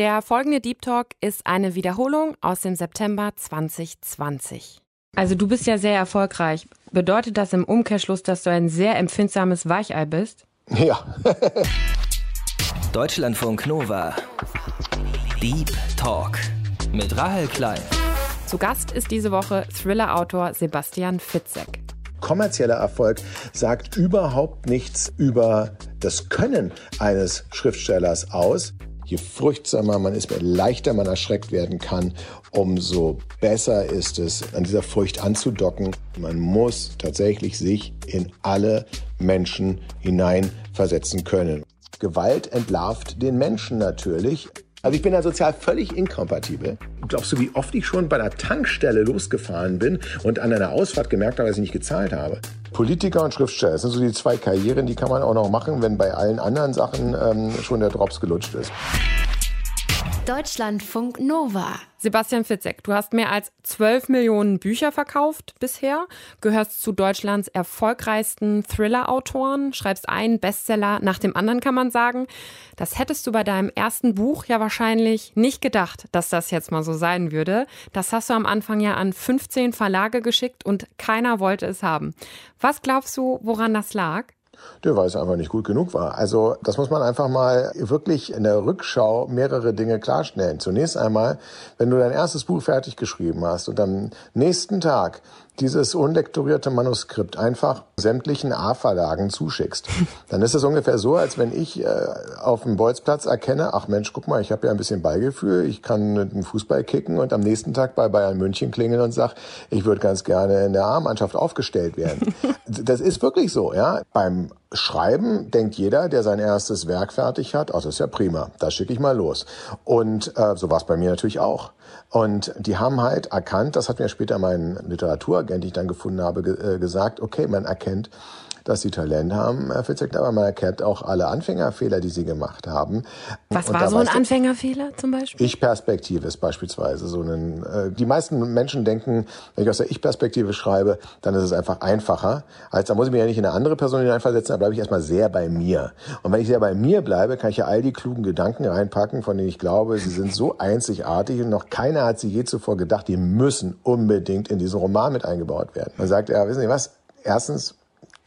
Der folgende Deep Talk ist eine Wiederholung aus dem September 2020. Also du bist ja sehr erfolgreich. Bedeutet das im Umkehrschluss, dass du ein sehr empfindsames Weichei bist? Ja. Deutschlandfunk Nova. Deep Talk mit Rahel Klein. Zu Gast ist diese Woche Thriller-Autor Sebastian Fitzek. Kommerzieller Erfolg sagt überhaupt nichts über das Können eines Schriftstellers aus. Je furchtsamer man ist, je leichter man erschreckt werden kann, umso besser ist es, an dieser Furcht anzudocken. Man muss tatsächlich sich in alle Menschen hineinversetzen können. Gewalt entlarvt den Menschen natürlich. Also ich bin ja sozial völlig inkompatibel. Glaubst du, wie oft ich schon bei einer Tankstelle losgefahren bin und an einer Ausfahrt gemerkt habe, dass ich nicht gezahlt habe? Politiker und Schriftsteller, das sind so die zwei Karrieren, die kann man auch noch machen, wenn bei allen anderen Sachen ähm, schon der Drops gelutscht ist. Deutschlandfunk Nova. Sebastian Fitzek, du hast mehr als 12 Millionen Bücher verkauft bisher, gehörst zu Deutschlands erfolgreichsten Thriller-Autoren, schreibst einen Bestseller nach dem anderen, kann man sagen. Das hättest du bei deinem ersten Buch ja wahrscheinlich nicht gedacht, dass das jetzt mal so sein würde. Das hast du am Anfang ja an 15 Verlage geschickt und keiner wollte es haben. Was glaubst du, woran das lag? Der weil es einfach nicht gut genug war. Also das muss man einfach mal wirklich in der Rückschau mehrere Dinge klarstellen. Zunächst einmal, wenn du dein erstes Buch fertig geschrieben hast und am nächsten Tag dieses unlektorierte Manuskript einfach sämtlichen A-Verlagen zuschickst, dann ist es ungefähr so, als wenn ich äh, auf dem Bolzplatz erkenne, ach Mensch, guck mal, ich habe ja ein bisschen Beigefühl, ich kann dem Fußball kicken und am nächsten Tag bei Bayern München klingeln und sag, ich würde ganz gerne in der A-Mannschaft aufgestellt werden. das ist wirklich so, ja. Beim Schreiben denkt jeder, der sein erstes Werk fertig hat, oh, das ist ja prima, da schicke ich mal los. Und äh, so war es bei mir natürlich auch. Und die haben halt erkannt, das hat mir später mein Literaturagent, den ich dann gefunden habe, ge äh, gesagt, okay, man erkennt, dass sie Talent haben, Herr Fitzek, aber man erkennt auch alle Anfängerfehler, die sie gemacht haben. Was und war so ein Anfängerfehler zum Beispiel? Ich-Perspektive ist beispielsweise so ein, äh, die meisten Menschen denken, wenn ich aus der Ich-Perspektive schreibe, dann ist es einfach einfacher, als da muss ich mich ja nicht in eine andere Person hineinversetzen, da bleibe ich erstmal sehr bei mir. Und wenn ich sehr bei mir bleibe, kann ich ja all die klugen Gedanken reinpacken, von denen ich glaube, sie sind so einzigartig und noch keiner hat sie je zuvor gedacht, die müssen unbedingt in diesen Roman mit eingebaut werden. Man sagt, ja, wissen Sie was? Erstens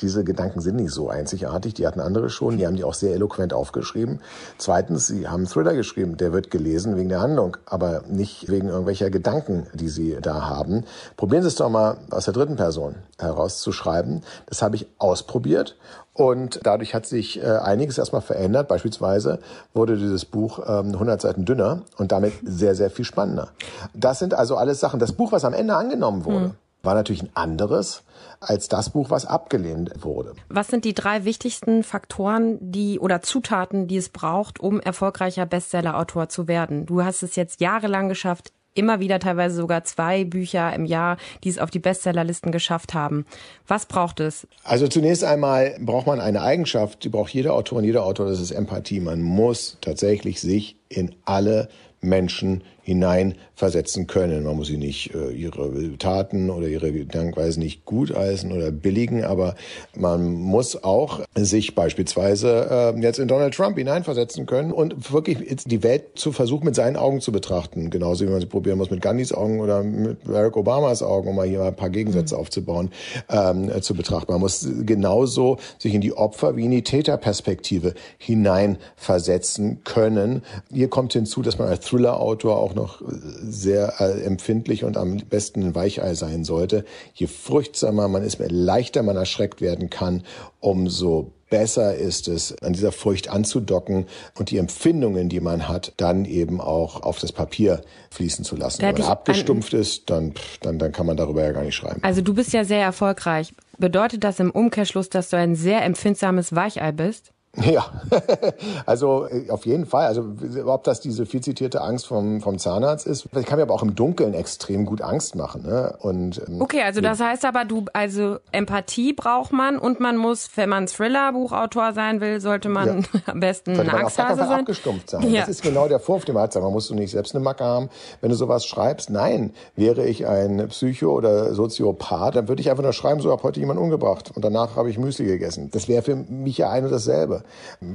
diese Gedanken sind nicht so einzigartig, die hatten andere schon, die haben die auch sehr eloquent aufgeschrieben. Zweitens, sie haben einen Thriller geschrieben, der wird gelesen wegen der Handlung, aber nicht wegen irgendwelcher Gedanken, die sie da haben. Probieren Sie es doch mal aus der dritten Person herauszuschreiben. Das habe ich ausprobiert und dadurch hat sich äh, einiges erstmal verändert. Beispielsweise wurde dieses Buch ähm, 100 Seiten dünner und damit sehr, sehr viel spannender. Das sind also alles Sachen. Das Buch, was am Ende angenommen wurde, hm. War natürlich ein anderes als das Buch, was abgelehnt wurde. Was sind die drei wichtigsten Faktoren, die oder Zutaten, die es braucht, um erfolgreicher Bestsellerautor zu werden? Du hast es jetzt jahrelang geschafft, immer wieder teilweise sogar zwei Bücher im Jahr, die es auf die Bestsellerlisten geschafft haben. Was braucht es? Also zunächst einmal braucht man eine Eigenschaft, die braucht jeder Autor und jeder Autor, das ist Empathie. Man muss tatsächlich sich in alle Menschen hineinversetzen können. Man muss sie nicht äh, ihre Taten oder ihre Gedankenweisen nicht gutheißen oder billigen, aber man muss auch sich beispielsweise äh, jetzt in Donald Trump hineinversetzen können und wirklich die Welt zu versuchen, mit seinen Augen zu betrachten. Genauso wie man sie probieren muss mit Gandhis Augen oder mit Barack Obamas Augen, um mal hier mal ein paar Gegensätze mhm. aufzubauen, ähm, zu betrachten. Man muss genauso sich in die Opfer wie in die Täterperspektive hineinversetzen können. Hier kommt hinzu, dass man als Thriller-Autor auch auch noch sehr äh, empfindlich und am besten ein Weichei sein sollte. Je furchtsamer man ist, je leichter man erschreckt werden kann, umso besser ist es, an dieser Furcht anzudocken und die Empfindungen, die man hat, dann eben auch auf das Papier fließen zu lassen. Wenn man abgestumpft ist, dann, dann, dann kann man darüber ja gar nicht schreiben. Also du bist ja sehr erfolgreich. Bedeutet das im Umkehrschluss, dass du ein sehr empfindsames Weichei bist? Ja, also äh, auf jeden Fall. Also ob das diese viel zitierte Angst vom, vom Zahnarzt ist, das kann mir aber auch im Dunkeln extrem gut Angst machen. Ne? Und, ähm, okay, also das heißt aber, du, also Empathie braucht man und man muss, wenn man Thriller-Buchautor sein will, sollte man ja. am besten ein Angsthase sein. abgestumpft sein. Ja. Das ist genau der Vorwurf, den man hat. Man musst du nicht selbst eine Macke haben, wenn du sowas schreibst. Nein, wäre ich ein Psycho oder Soziopath, dann würde ich einfach nur schreiben, so habe heute jemand umgebracht und danach habe ich Müsli gegessen. Das wäre für mich ja ein und dasselbe.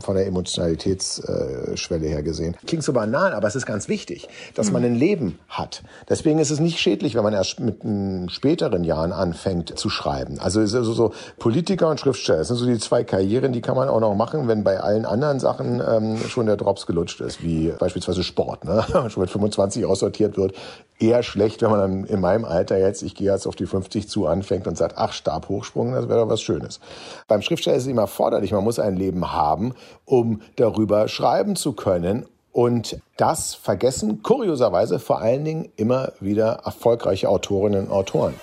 Von der Emotionalitätsschwelle her gesehen. Klingt so banal, aber es ist ganz wichtig, dass man ein Leben hat. Deswegen ist es nicht schädlich, wenn man erst mit späteren Jahren anfängt zu schreiben. Also so, so Politiker und Schriftsteller, das sind so die zwei Karrieren, die kann man auch noch machen, wenn bei allen anderen Sachen ähm, schon der Drops gelutscht ist, wie beispielsweise Sport, ne? schon mit 25 aussortiert wird. Eher schlecht, wenn man dann in meinem Alter jetzt, ich gehe jetzt auf die 50 zu, anfängt und sagt, ach, Stabhochsprung, das wäre doch was Schönes. Beim Schriftsteller ist es immer erforderlich, man muss ein Leben haben, um darüber schreiben zu können. Und das vergessen kurioserweise vor allen Dingen immer wieder erfolgreiche Autorinnen und Autoren.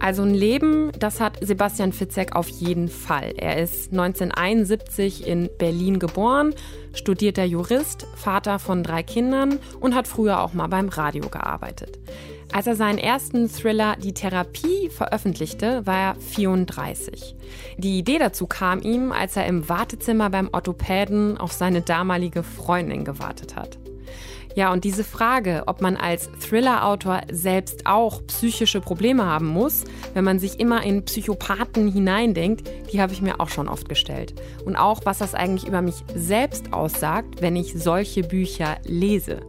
Also ein Leben, das hat Sebastian Fitzek auf jeden Fall. Er ist 1971 in Berlin geboren, studierter Jurist, Vater von drei Kindern und hat früher auch mal beim Radio gearbeitet. Als er seinen ersten Thriller Die Therapie veröffentlichte, war er 34. Die Idee dazu kam ihm, als er im Wartezimmer beim Orthopäden auf seine damalige Freundin gewartet hat. Ja, und diese Frage, ob man als Thriller-Autor selbst auch psychische Probleme haben muss, wenn man sich immer in Psychopathen hineindenkt, die habe ich mir auch schon oft gestellt. Und auch, was das eigentlich über mich selbst aussagt, wenn ich solche Bücher lese.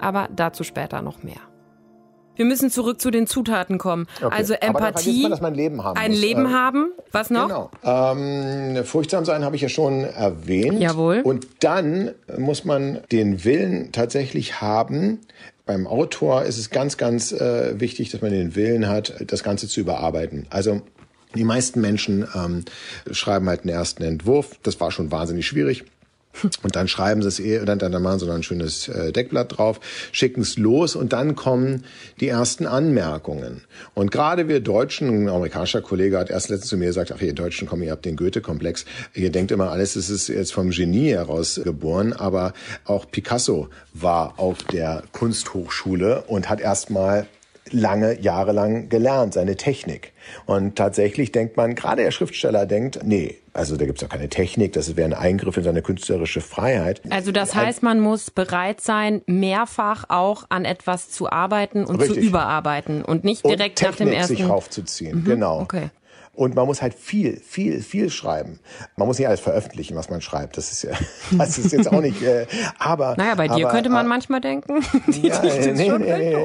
Aber dazu später noch mehr. Wir müssen zurück zu den Zutaten kommen. Okay. Also Empathie. Man, dass man ein Leben haben Ein muss. Leben äh, haben. Was noch? Genau. Ähm, furchtsam sein habe ich ja schon erwähnt. Jawohl. Und dann muss man den Willen tatsächlich haben. Beim Autor ist es ganz, ganz äh, wichtig, dass man den Willen hat, das Ganze zu überarbeiten. Also die meisten Menschen ähm, schreiben halt einen ersten Entwurf. Das war schon wahnsinnig schwierig. Und dann schreiben sie es eh, dann, dann machen sie noch ein schönes äh, Deckblatt drauf, schicken es los und dann kommen die ersten Anmerkungen. Und gerade wir Deutschen, ein amerikanischer Kollege hat erst letztens zu mir gesagt, ach ihr Deutschen, komm, ihr habt den Goethe-Komplex. Ihr denkt immer, alles ist jetzt vom Genie heraus geboren, aber auch Picasso war auf der Kunsthochschule und hat erstmal lange, jahrelang gelernt, seine Technik. Und tatsächlich denkt man, gerade der Schriftsteller denkt, nee, also da gibt's ja keine Technik, das wäre ein Eingriff in seine künstlerische Freiheit. Also das heißt, man muss bereit sein, mehrfach auch an etwas zu arbeiten und Richtig. zu überarbeiten und nicht direkt und nach dem ersten. sich raufzuziehen, mhm. genau. Okay. Und man muss halt viel, viel, viel schreiben. Man muss nicht alles veröffentlichen, was man schreibt. Das ist ja, das ist jetzt auch nicht, äh, aber. Naja, bei dir aber, könnte man äh, manchmal denken. ja, nee, nee, nee,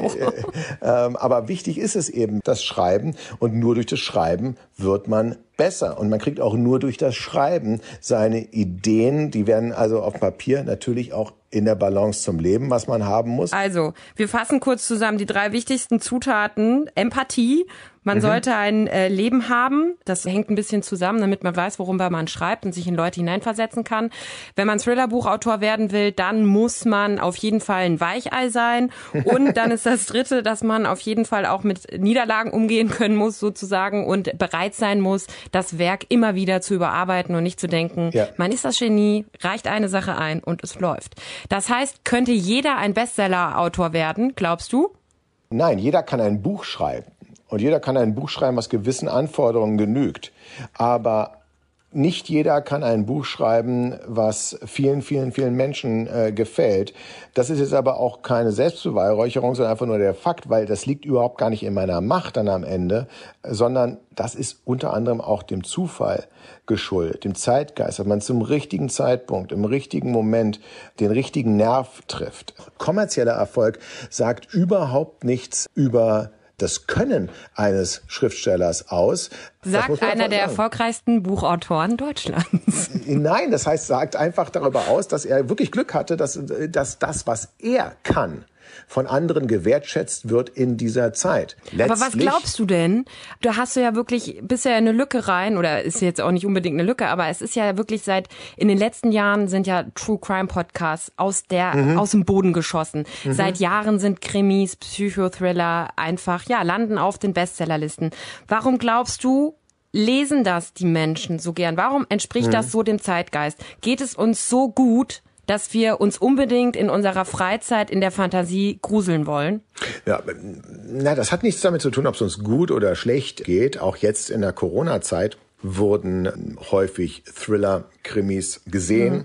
ähm, aber wichtig ist es eben, das Schreiben. Und nur durch das Schreiben wird man besser. Und man kriegt auch nur durch das Schreiben seine Ideen, die werden also auf Papier natürlich auch in der Balance zum Leben, was man haben muss. Also, wir fassen kurz zusammen die drei wichtigsten Zutaten. Empathie, man mhm. sollte ein äh, Leben haben. Das hängt ein bisschen zusammen, damit man weiß, worüber man schreibt und sich in Leute hineinversetzen kann. Wenn man Thriller-Buchautor werden will, dann muss man auf jeden Fall ein Weichei sein. Und dann ist das Dritte, dass man auf jeden Fall auch mit Niederlagen umgehen können muss, sozusagen, und bereit sein muss, das Werk immer wieder zu überarbeiten und nicht zu denken, ja. man ist das Genie, reicht eine Sache ein und es läuft. Das heißt, könnte jeder ein Bestseller-Autor werden, glaubst du? Nein, jeder kann ein Buch schreiben. Und jeder kann ein Buch schreiben, was gewissen Anforderungen genügt. Aber nicht jeder kann ein Buch schreiben, was vielen, vielen, vielen Menschen äh, gefällt. Das ist jetzt aber auch keine Selbstbeweihräucherung, sondern einfach nur der Fakt, weil das liegt überhaupt gar nicht in meiner Macht dann am Ende, sondern das ist unter anderem auch dem Zufall geschuldet, dem Zeitgeist, dass man zum richtigen Zeitpunkt, im richtigen Moment den richtigen Nerv trifft. Kommerzieller Erfolg sagt überhaupt nichts über das Können eines Schriftstellers aus. Sagt einer der sagen. erfolgreichsten Buchautoren Deutschlands. Nein, das heißt, sagt einfach darüber aus, dass er wirklich Glück hatte, dass, dass das, was er kann, von anderen gewertschätzt wird in dieser Zeit. Letztlich Aber was glaubst du denn? Da hast du ja wirklich bisher eine Lücke rein, oder ist jetzt auch nicht unbedingt eine Lücke, aber es ist ja wirklich seit, in den letzten Jahren sind ja True Crime Podcasts aus der, mhm. aus dem Boden geschossen. Mhm. Seit Jahren sind Krimis, Psychothriller einfach, ja, landen auf den Bestsellerlisten. Warum glaubst du, lesen das die Menschen so gern? Warum entspricht mhm. das so dem Zeitgeist? Geht es uns so gut, dass wir uns unbedingt in unserer Freizeit in der Fantasie gruseln wollen? Ja, na, das hat nichts damit zu tun, ob es uns gut oder schlecht geht. Auch jetzt in der Corona-Zeit wurden häufig Thriller, Krimis gesehen, mhm.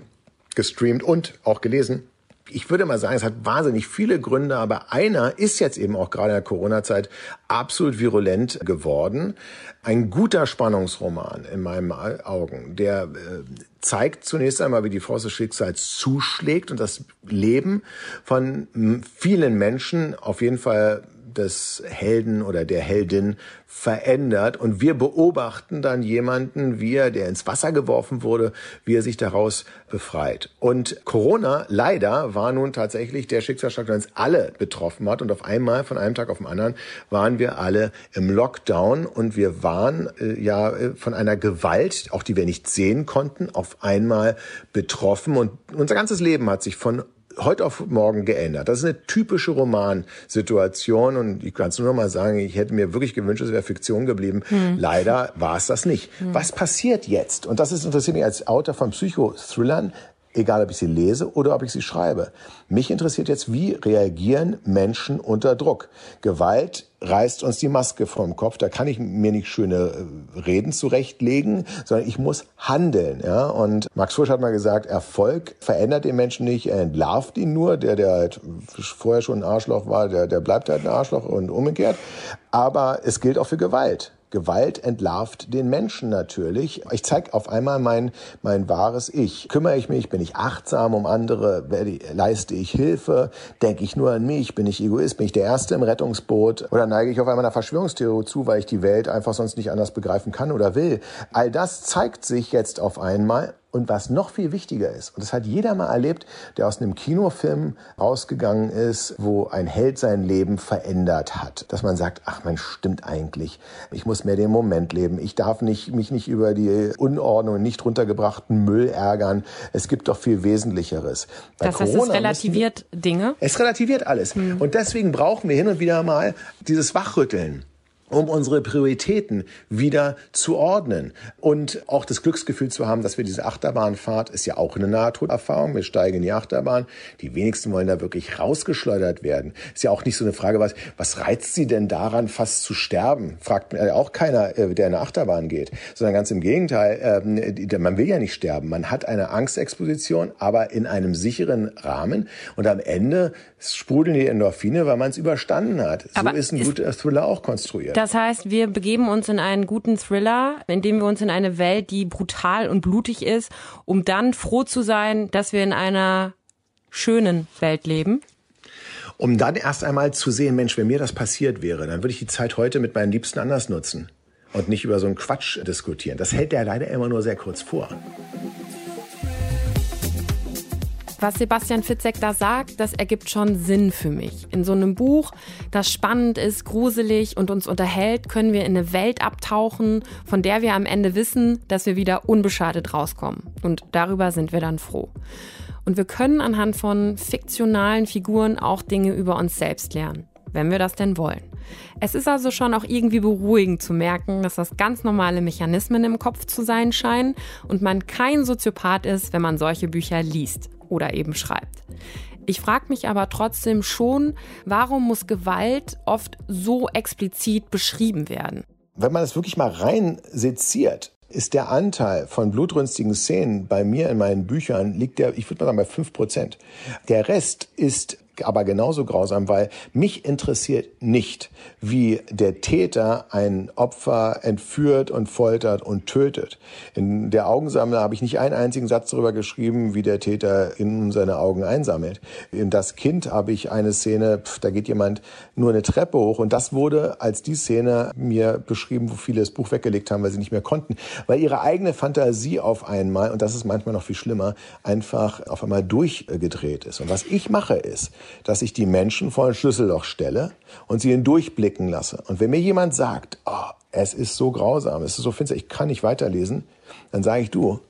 gestreamt und auch gelesen. Ich würde mal sagen, es hat wahnsinnig viele Gründe, aber einer ist jetzt eben auch gerade in der Corona-Zeit absolut virulent geworden. Ein guter Spannungsroman in meinen Augen, der äh, zeigt zunächst einmal, wie die Faust des Schicksals zuschlägt und das Leben von vielen Menschen auf jeden Fall des Helden oder der Heldin verändert. Und wir beobachten dann jemanden, wie er, der ins Wasser geworfen wurde, wie er sich daraus befreit. Und Corona, leider, war nun tatsächlich der Schicksalsschlag, der uns alle betroffen hat. Und auf einmal, von einem Tag auf den anderen, waren wir alle im Lockdown und wir waren äh, ja äh, von einer Gewalt, auch die wir nicht sehen konnten, auf einmal betroffen. Und unser ganzes Leben hat sich von heute auf morgen geändert. Das ist eine typische Romansituation und ich kann es nur noch mal sagen, ich hätte mir wirklich gewünscht, es wäre Fiktion geblieben. Hm. Leider war es das nicht. Hm. Was passiert jetzt? Und das ist interessiert mich als Autor von Psychothrillern egal ob ich sie lese oder ob ich sie schreibe. Mich interessiert jetzt, wie reagieren Menschen unter Druck? Gewalt reißt uns die Maske vom Kopf. Da kann ich mir nicht schöne äh, Reden zurechtlegen, sondern ich muss handeln. Ja? Und Max Frisch hat mal gesagt, Erfolg verändert den Menschen nicht, er entlarvt ihn nur. Der, der halt vorher schon ein Arschloch war, der, der bleibt halt ein Arschloch und umgekehrt. Aber es gilt auch für Gewalt. Gewalt entlarvt den Menschen natürlich. Ich zeige auf einmal mein, mein wahres Ich. Kümmere ich mich, bin ich achtsam um andere, leiste ich Hilfe, denke ich nur an mich, bin ich Egoist, bin ich der Erste im Rettungsboot? Oder neige ich auf einmal einer Verschwörungstheorie zu, weil ich die Welt einfach sonst nicht anders begreifen kann oder will. All das zeigt sich jetzt auf einmal und was noch viel wichtiger ist, und das hat jeder mal erlebt, der aus einem Kinofilm rausgegangen ist, wo ein Held sein Leben verändert hat, dass man sagt, ach man stimmt eigentlich, ich muss mehr den Moment leben, ich darf nicht, mich nicht über die Unordnung und nicht runtergebrachten Müll ärgern, es gibt doch viel Wesentlicheres. Bei das heißt, Corona es relativiert müssen, Dinge? Es relativiert alles. Hm. Und deswegen brauchen wir hin und wieder mal dieses Wachrütteln um unsere Prioritäten wieder zu ordnen und auch das Glücksgefühl zu haben, dass wir diese Achterbahnfahrt ist ja auch eine Nahtoderfahrung. Wir steigen in die Achterbahn. Die wenigsten wollen da wirklich rausgeschleudert werden. Ist ja auch nicht so eine Frage, was, was reizt sie denn daran, fast zu sterben? Fragt mir auch keiner, äh, der in eine Achterbahn geht, sondern ganz im Gegenteil. Ähm, man will ja nicht sterben. Man hat eine Angstexposition, aber in einem sicheren Rahmen und am Ende sprudeln die Endorphine, weil man es überstanden hat. So aber ist ein guter Thriller auch konstruiert. Das heißt, wir begeben uns in einen guten Thriller, indem wir uns in eine Welt, die brutal und blutig ist, um dann froh zu sein, dass wir in einer schönen Welt leben um dann erst einmal zu sehen, Mensch, wenn mir das passiert wäre, dann würde ich die Zeit heute mit meinen Liebsten anders nutzen und nicht über so einen Quatsch diskutieren. Das hält der leider immer nur sehr kurz vor. Was Sebastian Fitzek da sagt, das ergibt schon Sinn für mich. In so einem Buch, das spannend ist, gruselig und uns unterhält, können wir in eine Welt abtauchen, von der wir am Ende wissen, dass wir wieder unbeschadet rauskommen. Und darüber sind wir dann froh. Und wir können anhand von fiktionalen Figuren auch Dinge über uns selbst lernen, wenn wir das denn wollen. Es ist also schon auch irgendwie beruhigend zu merken, dass das ganz normale Mechanismen im Kopf zu sein scheinen und man kein Soziopath ist, wenn man solche Bücher liest oder eben schreibt. Ich frage mich aber trotzdem schon, warum muss Gewalt oft so explizit beschrieben werden? Wenn man das wirklich mal rein seziert, ist der Anteil von blutrünstigen Szenen bei mir in meinen Büchern liegt der, ich würde mal sagen, bei fünf Prozent. Der Rest ist aber genauso grausam, weil mich interessiert nicht, wie der Täter ein Opfer entführt und foltert und tötet. In der Augensammler habe ich nicht einen einzigen Satz darüber geschrieben, wie der Täter in seine Augen einsammelt. In das Kind habe ich eine Szene, pf, da geht jemand nur eine Treppe hoch und das wurde als die Szene mir beschrieben, wo viele das Buch weggelegt haben, weil sie nicht mehr konnten, weil ihre eigene Fantasie auf einmal, und das ist manchmal noch viel schlimmer, einfach auf einmal durchgedreht ist. Und was ich mache ist, dass ich die Menschen vor ein Schlüsselloch stelle und sie hindurchblicken lasse. Und wenn mir jemand sagt, oh, es ist so grausam, es ist so finster, ich kann nicht weiterlesen, dann sage ich, du,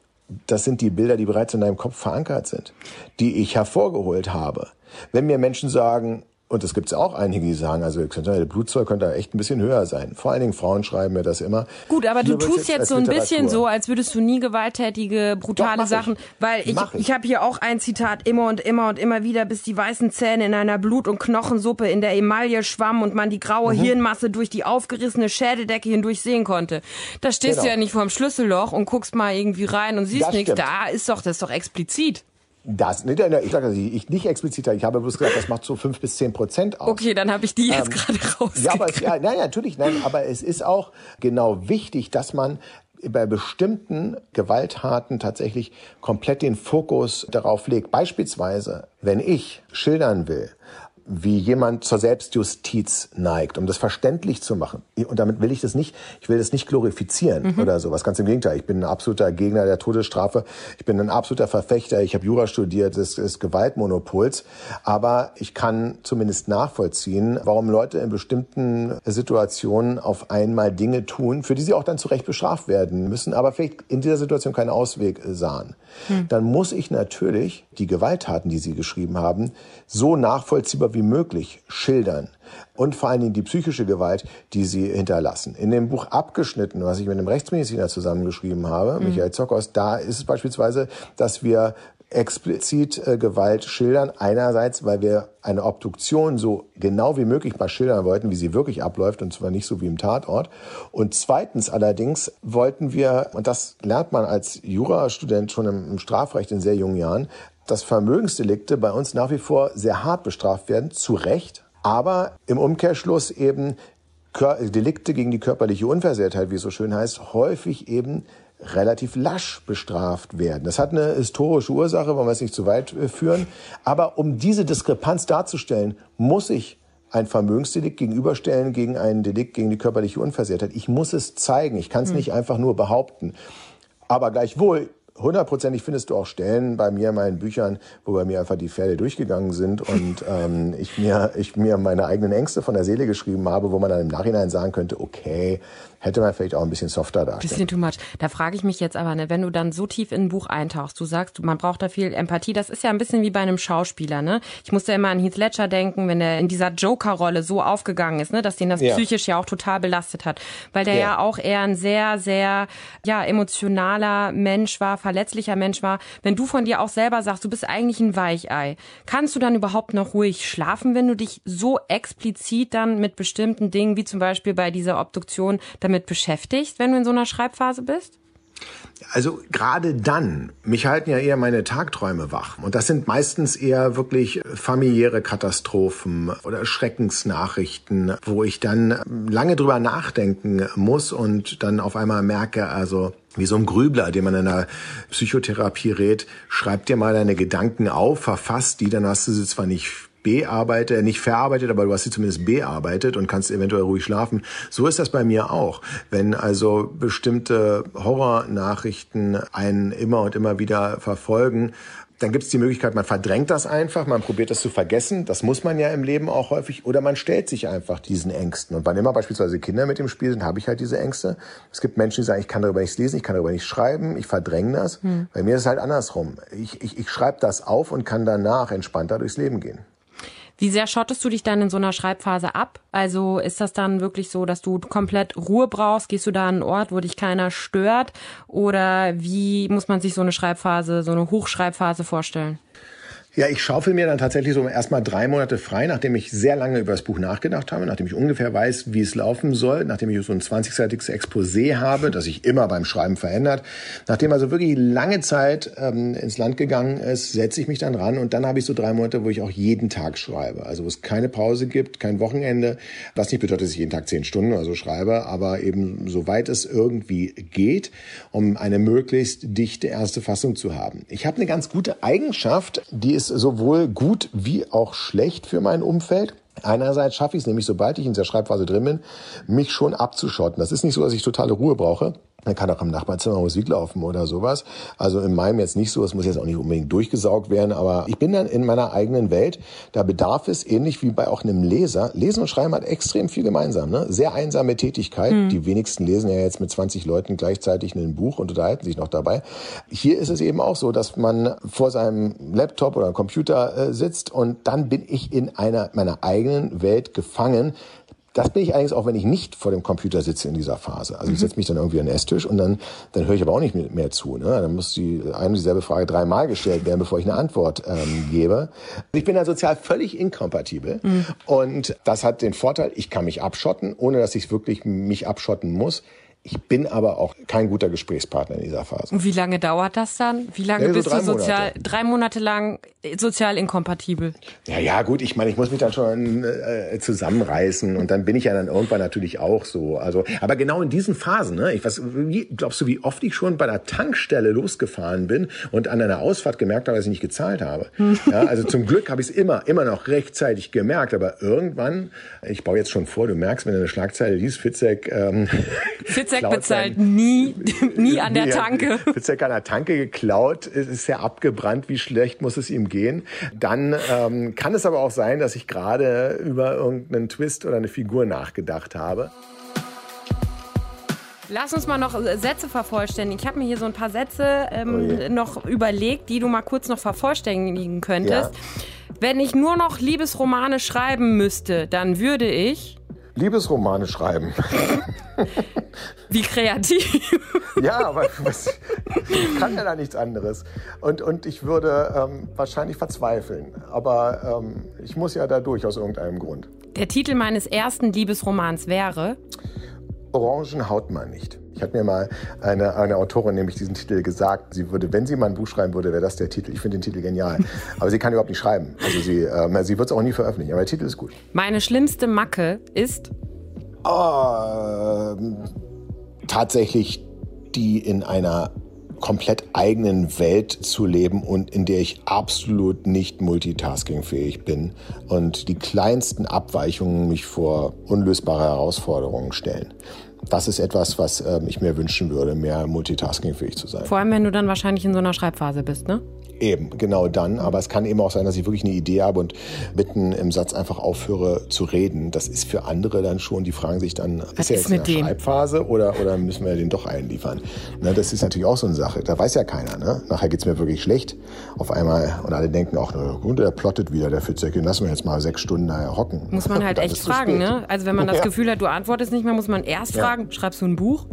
das sind die Bilder, die bereits in deinem Kopf verankert sind, die ich hervorgeholt habe. Wenn mir Menschen sagen, und es gibt auch einige, die sagen, also der Blutzoll könnte echt ein bisschen höher sein. Vor allen Dingen Frauen schreiben mir das immer. Gut, aber du tust jetzt, so ein bisschen so, als würdest du nie gewalttätige, brutale Doch, Sachen, ich. weil ich, ich, ich habe hier auch ein Zitat immer und immer und immer wieder, bis die weißen Zähne in einer Blut- und Knochensuppe in der Emaille schwammen und man die graue mhm. Hirnmasse durch die aufgerissene Schädeldecke hindurch sehen konnte. Da stehst genau. du ja nicht vorm Schlüsselloch und guckst mal irgendwie rein und siehst nichts. Da ist doch, das ist doch explizit. Das, ich sage also, ich nicht explizit, ich habe bloß gesagt, das macht so fünf bis zehn Prozent aus. Okay, dann habe ich die jetzt ähm, gerade raus. Ja, aber es, ja, nein, natürlich, nein, aber es ist auch genau wichtig, dass man bei bestimmten Gewalttaten tatsächlich komplett den Fokus darauf legt. Beispielsweise, wenn ich schildern will, wie jemand zur Selbstjustiz neigt, um das verständlich zu machen. Und damit will ich das nicht, ich will das nicht glorifizieren mhm. oder sowas. Ganz im Gegenteil. Ich bin ein absoluter Gegner der Todesstrafe. Ich bin ein absoluter Verfechter. Ich habe Jura studiert des, des Gewaltmonopols. Aber ich kann zumindest nachvollziehen, warum Leute in bestimmten Situationen auf einmal Dinge tun, für die sie auch dann zu Recht bestraft werden müssen, aber vielleicht in dieser Situation keinen Ausweg sahen. Mhm. Dann muss ich natürlich die Gewalttaten, die sie geschrieben haben, so nachvollziehbar wie möglich schildern und vor allen Dingen die psychische Gewalt, die sie hinterlassen. In dem Buch Abgeschnitten, was ich mit einem Rechtsmediziner zusammengeschrieben habe, mhm. Michael Zockers, da ist es beispielsweise, dass wir explizit äh, Gewalt schildern. Einerseits, weil wir eine Obduktion so genau wie möglich mal schildern wollten, wie sie wirklich abläuft, und zwar nicht so wie im Tatort. Und zweitens allerdings wollten wir, und das lernt man als Jurastudent schon im, im Strafrecht in sehr jungen Jahren, dass Vermögensdelikte bei uns nach wie vor sehr hart bestraft werden, zu Recht, aber im Umkehrschluss eben Delikte gegen die körperliche Unversehrtheit, wie es so schön heißt, häufig eben relativ lasch bestraft werden. Das hat eine historische Ursache, wollen wir es nicht zu weit äh, führen. Aber um diese Diskrepanz darzustellen, muss ich ein Vermögensdelikt gegenüberstellen gegen einen Delikt gegen die körperliche Unversehrtheit. Ich muss es zeigen. Ich kann es hm. nicht einfach nur behaupten. Aber gleichwohl, hundertprozentig findest du auch Stellen bei mir in meinen Büchern, wo bei mir einfach die Pferde durchgegangen sind und ähm, ich, mir, ich mir meine eigenen Ängste von der Seele geschrieben habe, wo man dann im Nachhinein sagen könnte, okay, hätte man vielleicht auch ein bisschen softer darstellen. Bisschen too much. Da frage ich mich jetzt aber, ne, wenn du dann so tief in ein Buch eintauchst, du sagst, man braucht da viel Empathie, das ist ja ein bisschen wie bei einem Schauspieler, ne? Ich musste immer an Heath Ledger denken, wenn er in dieser Joker-Rolle so aufgegangen ist, ne, dass den das ja. psychisch ja auch total belastet hat, weil der ja. ja auch eher ein sehr, sehr, ja, emotionaler Mensch war, verletzlicher Mensch war. Wenn du von dir auch selber sagst, du bist eigentlich ein Weichei, kannst du dann überhaupt noch ruhig schlafen, wenn du dich so explizit dann mit bestimmten Dingen, wie zum Beispiel bei dieser Obduktion, damit beschäftigst, wenn du in so einer Schreibphase bist? Also gerade dann, mich halten ja eher meine Tagträume wach. Und das sind meistens eher wirklich familiäre Katastrophen oder Schreckensnachrichten, wo ich dann lange drüber nachdenken muss und dann auf einmal merke, also wie so ein Grübler, den man in einer Psychotherapie rät, schreib dir mal deine Gedanken auf, verfasst die, dann hast du sie zwar nicht bearbeitet, nicht verarbeitet, aber du hast sie zumindest bearbeitet und kannst eventuell ruhig schlafen. So ist das bei mir auch. Wenn also bestimmte Horrornachrichten einen immer und immer wieder verfolgen, dann gibt es die Möglichkeit, man verdrängt das einfach, man probiert das zu vergessen. Das muss man ja im Leben auch häufig. Oder man stellt sich einfach diesen Ängsten. Und wann immer beispielsweise Kinder mit im Spiel sind, habe ich halt diese Ängste. Es gibt Menschen, die sagen, ich kann darüber nichts lesen, ich kann darüber nicht schreiben, ich verdränge das. Hm. Bei mir ist es halt andersrum. Ich, ich, ich schreibe das auf und kann danach entspannter durchs Leben gehen. Wie sehr schottest du dich dann in so einer Schreibphase ab? Also ist das dann wirklich so, dass du komplett Ruhe brauchst? Gehst du da an einen Ort, wo dich keiner stört? Oder wie muss man sich so eine Schreibphase, so eine Hochschreibphase vorstellen? Ja, ich schaufel mir dann tatsächlich so erstmal drei Monate frei, nachdem ich sehr lange über das Buch nachgedacht habe, nachdem ich ungefähr weiß, wie es laufen soll, nachdem ich so ein 20-seitiges Exposé habe, das sich immer beim Schreiben verändert. Nachdem also wirklich lange Zeit ähm, ins Land gegangen ist, setze ich mich dann ran und dann habe ich so drei Monate, wo ich auch jeden Tag schreibe. Also wo es keine Pause gibt, kein Wochenende, was nicht bedeutet, dass ich jeden Tag zehn Stunden oder so schreibe, aber eben soweit es irgendwie geht, um eine möglichst dichte erste Fassung zu haben. Ich habe eine ganz gute Eigenschaft, die ist sowohl gut wie auch schlecht für mein Umfeld. Einerseits schaffe ich es nämlich, sobald ich in der Schreibphase drin bin, mich schon abzuschotten. Das ist nicht so, dass ich totale Ruhe brauche. Man kann auch im Nachbarzimmer Musik laufen oder sowas. Also in meinem jetzt nicht so, es muss jetzt auch nicht unbedingt durchgesaugt werden, aber ich bin dann in meiner eigenen Welt. Da bedarf es, ähnlich wie bei auch einem Leser, Lesen und Schreiben hat extrem viel gemeinsam. Ne? Sehr einsame Tätigkeit. Mhm. Die wenigsten lesen ja jetzt mit 20 Leuten gleichzeitig ein Buch und unterhalten sich noch dabei. Hier ist es eben auch so, dass man vor seinem Laptop oder Computer äh, sitzt und dann bin ich in einer meiner eigenen Welt gefangen das bin ich allerdings auch, wenn ich nicht vor dem Computer sitze in dieser Phase. Also ich mhm. setze mich dann irgendwie an den Esstisch und dann, dann höre ich aber auch nicht mehr zu. Ne? Dann muss die eine dieselbe Frage dreimal gestellt werden, bevor ich eine Antwort ähm, gebe. Ich bin da sozial völlig inkompatibel mhm. und das hat den Vorteil, ich kann mich abschotten, ohne dass ich wirklich mich abschotten muss. Ich bin aber auch kein guter Gesprächspartner in dieser Phase. Und wie lange dauert das dann? Wie lange Ja, so bist du sozial, Monate. drei Monate lang sozial inkompatibel? Ja, ja, gut, ich meine, ich muss mich dann schon äh, zusammenreißen und dann bin ich ja dann irgendwann natürlich auch so. Also, aber genau in diesen Phasen, ne? Ich was, wie, glaubst du, wie oft ich schon bei der Tankstelle losgefahren bin und an einer Ausfahrt gemerkt habe, dass ich nicht gezahlt habe? Ja, also zum Glück habe ich es immer, immer noch rechtzeitig gemerkt, aber irgendwann, ich baue jetzt schon vor, du merkst, wenn du eine Schlagzeile liest, Fitzek, ähm, Fitzek klaut bezahlt sein- nie, nie an der Tanke. Fitzek an der Tanke geklaut, es ist ja abgebrannt, wie schlecht muss es ihm gehen. Dann ähm, kann es aber auch sein, dass ich gerade über irgendeinen Twist oder eine Figur nachgedacht habe. Lass uns mal noch äh, Sätze vervollständigen. Ich habe mir hier so ein paar Sätze ähm, Oh je. noch überlegt, die du mal kurz noch vervollständigen könntest. Ja. Wenn ich nur noch Liebesromane schreiben müsste, dann würde ich. Liebesromane schreiben. Wie kreativ. ja, aber was, ich kann ja da nichts anderes. Und, und ich würde ähm, wahrscheinlich verzweifeln. Aber ähm, ich muss ja da durch aus irgendeinem Grund. Der Titel meines ersten Liebesromans wäre. Orangen haut man nicht. Ich hatte mir mal eine, eine Autorin nämlich diesen Titel gesagt. Sie würde, wenn sie mal ein Buch schreiben würde, wäre das der Titel. Ich finde den Titel genial. Aber sie kann überhaupt nicht schreiben. Also sie, ähm, sie wird es auch nie veröffentlichen. Aber der Titel ist gut. Meine schlimmste Macke ist. Ähm, tatsächlich die in einer komplett eigenen Welt zu leben und in der ich absolut nicht multitaskingfähig bin und die kleinsten Abweichungen mich vor unlösbare Herausforderungen stellen. Das ist etwas, was ähm, ich mir wünschen würde, mehr multitaskingfähig zu sein. Vor allem, wenn du dann wahrscheinlich in so einer Schreibphase bist, ne? Eben, genau dann. Aber es kann eben auch sein, dass ich wirklich eine Idee habe und mitten im Satz einfach aufhöre zu reden. Das ist für andere dann schon, die fragen sich dann, ist er jetzt in der dem? Schreibphase oder, oder müssen wir den doch einliefern? Ne, das ist natürlich auch so eine Sache. Da weiß ja keiner. Ne? Nachher geht's mir wirklich schlecht. Auf einmal, und alle denken auch, na gut, der plottet wieder, der Fitzek, lassen wir jetzt mal sechs Stunden da hocken. Muss man halt echt fragen, ne? Also wenn man das Ja. Gefühl hat, du antwortest nicht mehr, muss man erst Ja. fragen, schreibst du ein Buch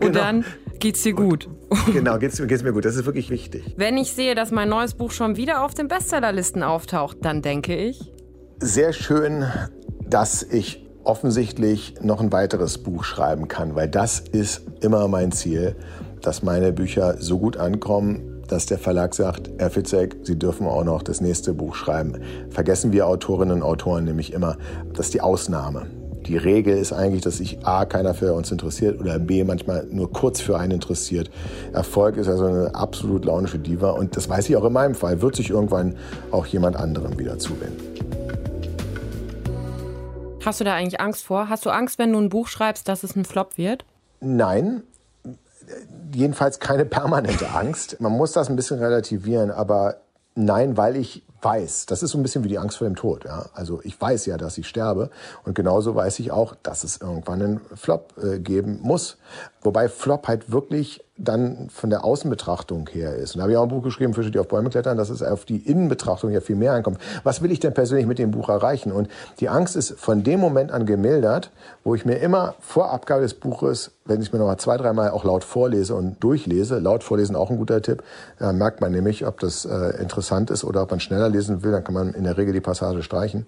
und Genau. dann geht's dir gut. Genau, geht's, geht's mir gut. Das ist wirklich wichtig. Wenn ich sehe, dass mein neues Buch schon wieder auf den Bestsellerlisten auftaucht, dann denke ich, sehr schön, dass ich offensichtlich noch ein weiteres Buch schreiben kann, weil das ist immer mein Ziel, dass meine Bücher so gut ankommen, dass der Verlag sagt, Herr Fitzek, Sie dürfen auch noch das nächste Buch schreiben. Vergessen wir Autorinnen und Autoren nämlich immer, das ist die Ausnahme. Die Regel ist eigentlich, dass sich A, keiner für uns interessiert oder B, manchmal nur kurz für einen interessiert. Erfolg ist also eine absolut launische Diva und das weiß ich auch in meinem Fall, wird sich irgendwann auch jemand anderem wieder zuwenden. hast du da eigentlich Angst vor? Hast du Angst, wenn du ein Buch schreibst, dass es ein Flop wird? Nein, jedenfalls keine permanente Angst. Man muss das ein bisschen relativieren, aber nein, weil ich weiß, das ist so ein bisschen wie die Angst vor dem Tod. Ja? Also ich weiß ja, dass ich sterbe und genauso weiß ich auch, dass es irgendwann einen Flop äh, geben muss. Wobei Flop halt wirklich dann von der Außenbetrachtung her ist. Und da habe ich auch ein Buch geschrieben, Fische, die auf Bäume klettern, dass es auf die Innenbetrachtung ja viel mehr ankommt. Was will ich denn persönlich mit dem Buch erreichen? Und die Angst ist von dem Moment an gemildert, wo ich mir immer vor Abgabe des Buches, wenn ich mir noch mal zwei, dreimal auch laut vorlese und durchlese, laut vorlesen auch ein guter Tipp, da merkt man nämlich, ob das äh, interessant ist oder ob man schneller lesen will, dann kann man in der Regel die Passage streichen.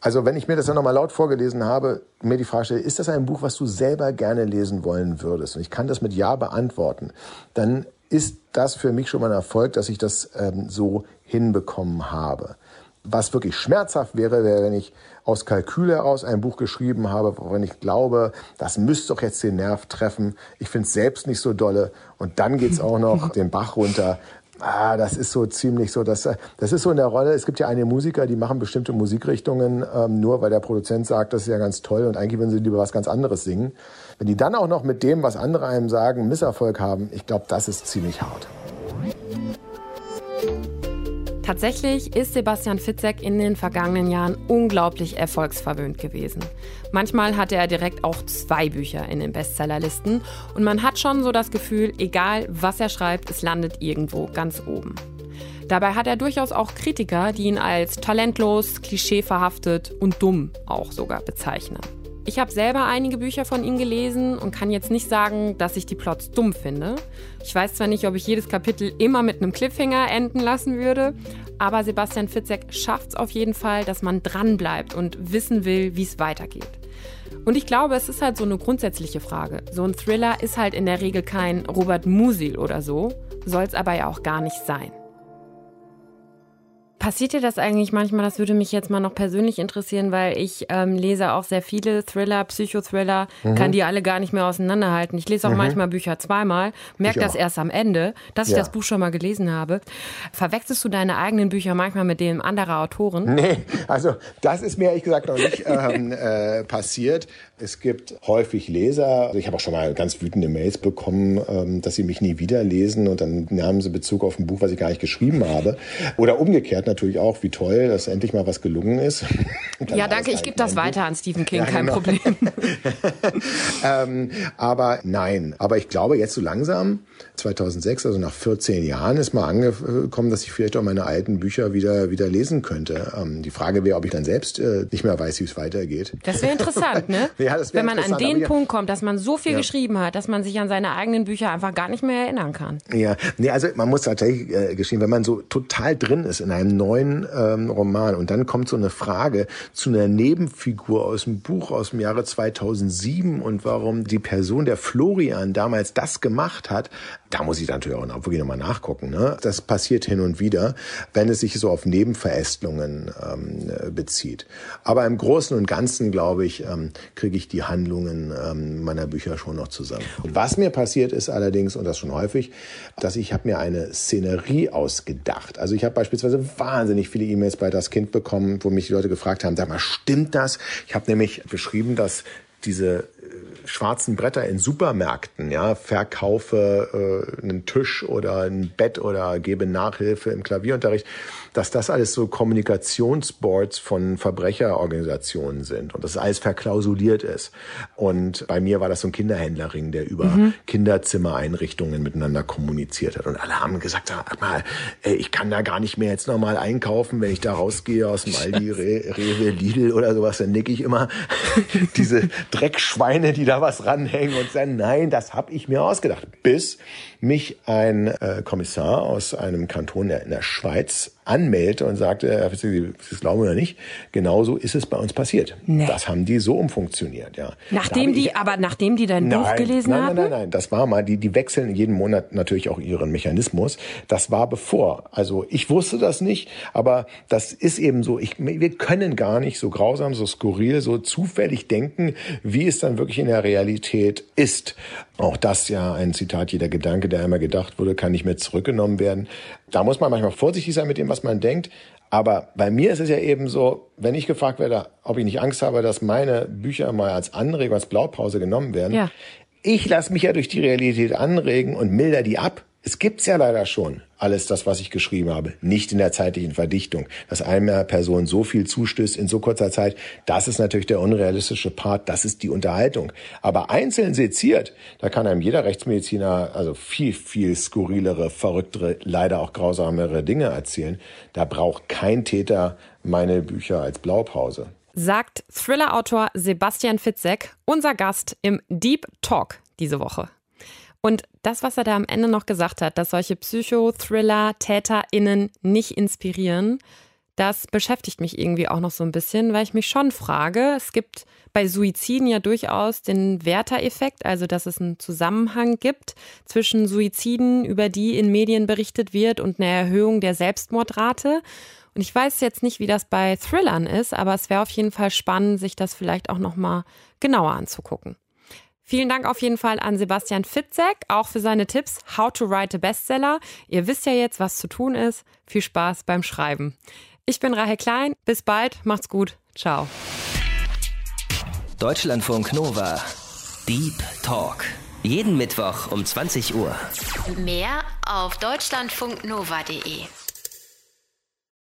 Also wenn ich mir das dann nochmal laut vorgelesen habe, mir die Frage stelle, ist das ein Buch, was du selber gerne lesen wollen würdest? Und ich kann das mit Ja beantworten. Dann ist das für mich schon mal ein Erfolg, dass ich das ähm, so hinbekommen habe. Was wirklich schmerzhaft wäre, wäre, wenn ich aus Kalkül heraus ein Buch geschrieben habe, wenn ich glaube, das müsste doch jetzt den Nerv treffen. Ich finde es selbst nicht so dolle. Und dann geht's auch noch den Bach runter. Ah, das ist so ziemlich so, dass das ist so in der Rolle. Es gibt ja einige Musiker, die machen bestimmte Musikrichtungen ähm, nur, weil der Produzent sagt, das ist ja ganz toll und eigentlich würden sie lieber was ganz anderes singen. Wenn die dann auch noch mit dem, was andere einem sagen, Misserfolg haben, ich glaube, das ist ziemlich hart. Tatsächlich ist Sebastian Fitzek in den vergangenen Jahren unglaublich erfolgsverwöhnt gewesen. Manchmal hatte er direkt auch zwei Bücher in den Bestsellerlisten und man hat schon so das Gefühl, egal was er schreibt, es landet irgendwo ganz oben. Dabei hat er durchaus auch Kritiker, die ihn als talentlos, klischeeverhaftet und dumm auch sogar bezeichnen. Ich habe selber einige Bücher von ihm gelesen und kann jetzt nicht sagen, dass ich die Plots dumm finde. Ich weiß zwar nicht, ob ich jedes Kapitel immer mit einem Cliffhanger enden lassen würde, aber Sebastian Fitzek schafft es auf jeden Fall, dass man dranbleibt und wissen will, wie es weitergeht. Und ich glaube, es ist halt so eine grundsätzliche Frage. So ein Thriller ist halt in der Regel kein Robert Musil oder so, soll es aber ja auch gar nicht sein. Passiert dir das eigentlich manchmal? Das würde mich jetzt mal noch persönlich interessieren, weil ich ähm, lese auch sehr viele Thriller, Psychothriller, mhm. kann die alle gar nicht mehr auseinanderhalten. Ich lese auch mhm. manchmal Bücher zweimal, merke das erst am Ende, dass ja. ich das Buch schon mal gelesen habe. Verwechselst du deine eigenen Bücher manchmal mit denen anderer Autoren? Nee, also das ist mir ehrlich gesagt noch nicht ähm, äh, passiert. Es gibt häufig Leser, also ich habe auch schon mal ganz wütende Mails bekommen, ähm, dass sie mich nie wieder lesen und dann nahmen sie Bezug auf ein Buch, was ich gar nicht geschrieben habe. Oder umgekehrt natürlich auch, wie toll, dass endlich mal was gelungen ist. ja, danke, ich gebe das weiter an Stephen King, ja, kein genau. Problem. ähm, aber nein, aber ich glaube jetzt so langsam, 2006, also nach 14 Jahren, ist mal angekommen, dass ich vielleicht auch meine alten Bücher wieder, wieder lesen könnte. Ähm, die Frage wäre, ob ich dann selbst äh, nicht mehr weiß, wie es weitergeht. Das wäre interessant, ne? ja, das Wenn man an den Punkt kommt, dass man so viel ja. geschrieben hat, dass man sich an seine eigenen Bücher einfach gar nicht mehr erinnern kann. Ja, nee, also man muss tatsächlich äh, geschehen, wenn man so total drin ist in einem neuen ähm, Roman und dann kommt so eine Frage zu einer Nebenfigur aus dem Buch aus dem Jahre 2007 und warum die Person, der Florian damals das gemacht hat, da muss ich natürlich auch noch, wirklich nochmal nachgucken. Ne? Das passiert hin und wieder, wenn es sich so auf Nebenverästelungen ähm, bezieht. Aber im Großen und Ganzen, glaube ich, ähm, kriege ich die Handlungen ähm, meiner Bücher schon noch zusammen. Was mir passiert ist allerdings, und das schon häufig, dass ich habe mir eine Szenerie ausgedacht. Also ich habe beispielsweise wahnsinnig viele E-Mails bei das Kind bekommen, wo mich die Leute gefragt haben, sag mal, stimmt das? Ich habe nämlich beschrieben, dass diese schwarzen Bretter in Supermärkten, ja, verkaufe äh, einen Tisch oder ein Bett oder gebe Nachhilfe im Klavierunterricht, dass das alles so Kommunikationsboards von Verbrecherorganisationen sind und das alles verklausuliert ist. Und bei mir war das so ein Kinderhändlerring, der über mhm. Kinderzimmereinrichtungen miteinander kommuniziert hat. Und alle haben gesagt, sag mal, ey, ich kann da gar nicht mehr jetzt nochmal einkaufen, wenn ich da rausgehe aus dem Aldi, Re Rewe, Lidl oder sowas, dann nicke ich immer diese Dreckschweine, die da was ranhängen und sagen, nein, das habe ich mir ausgedacht. Bis mich ein äh, Kommissar aus einem Kanton in der Schweiz anmeldete und sagte, Herr Sie das glauben oder nicht, genauso ist es bei uns passiert. Nee. Das haben die so umfunktioniert, ja. Nachdem die, aber nachdem die dein nein, Buch gelesen nein, haben? Nein, nein, nein, das war mal, die, die wechseln jeden Monat natürlich auch ihren Mechanismus. Das war bevor. Also ich wusste das nicht, aber das ist eben so, ich, wir können gar nicht so grausam, so skurril, so zufällig denken, wie es dann wirklich in der Realität ist. Auch das ja ein Zitat, jeder Gedanke, der einmal gedacht wurde, kann nicht mehr zurückgenommen werden. Da muss man manchmal vorsichtig sein mit dem, was man denkt. Aber bei mir ist es ja eben so, wenn ich gefragt werde, ob ich nicht Angst habe, dass meine Bücher mal als Anregung, als Blaupause genommen werden. Ja. Ich lasse mich ja durch die Realität anregen und milder die ab. Es gibt's ja leider schon, alles das, was ich geschrieben habe, nicht in der zeitlichen Verdichtung. Dass einer Person so viel zustößt in so kurzer Zeit, das ist natürlich der unrealistische Part, das ist die Unterhaltung. Aber einzeln seziert, da kann einem jeder Rechtsmediziner also viel, viel skurrilere, verrücktere, leider auch grausamere Dinge erzählen. Da braucht kein Täter meine Bücher als Blaupause. Sagt Thriller-Autor Sebastian Fitzek, unser Gast im Deep Talk diese Woche. Und das, was er da am Ende noch gesagt hat, dass solche Psychothriller TäterInnen nicht inspirieren, das beschäftigt mich irgendwie auch noch so ein bisschen, weil ich mich schon frage, es gibt bei Suiziden ja durchaus den Werter-Effekt, also dass es einen Zusammenhang gibt zwischen Suiziden, über die in Medien berichtet wird, und einer Erhöhung der Selbstmordrate. Und ich weiß jetzt nicht, wie das bei Thrillern ist, aber es wäre auf jeden Fall spannend, sich das vielleicht auch noch mal genauer anzugucken. Vielen Dank auf jeden Fall an Sebastian Fitzek, auch für seine Tipps How to Write a Bestseller. Ihr wisst ja jetzt, was zu tun ist. Viel Spaß beim Schreiben. Ich bin Rahel Klein. Bis bald. Macht's gut. Ciao. Deutschlandfunk Nova. Deep Talk. Jeden Mittwoch um 20 Uhr. Mehr auf deutschlandfunknova.de.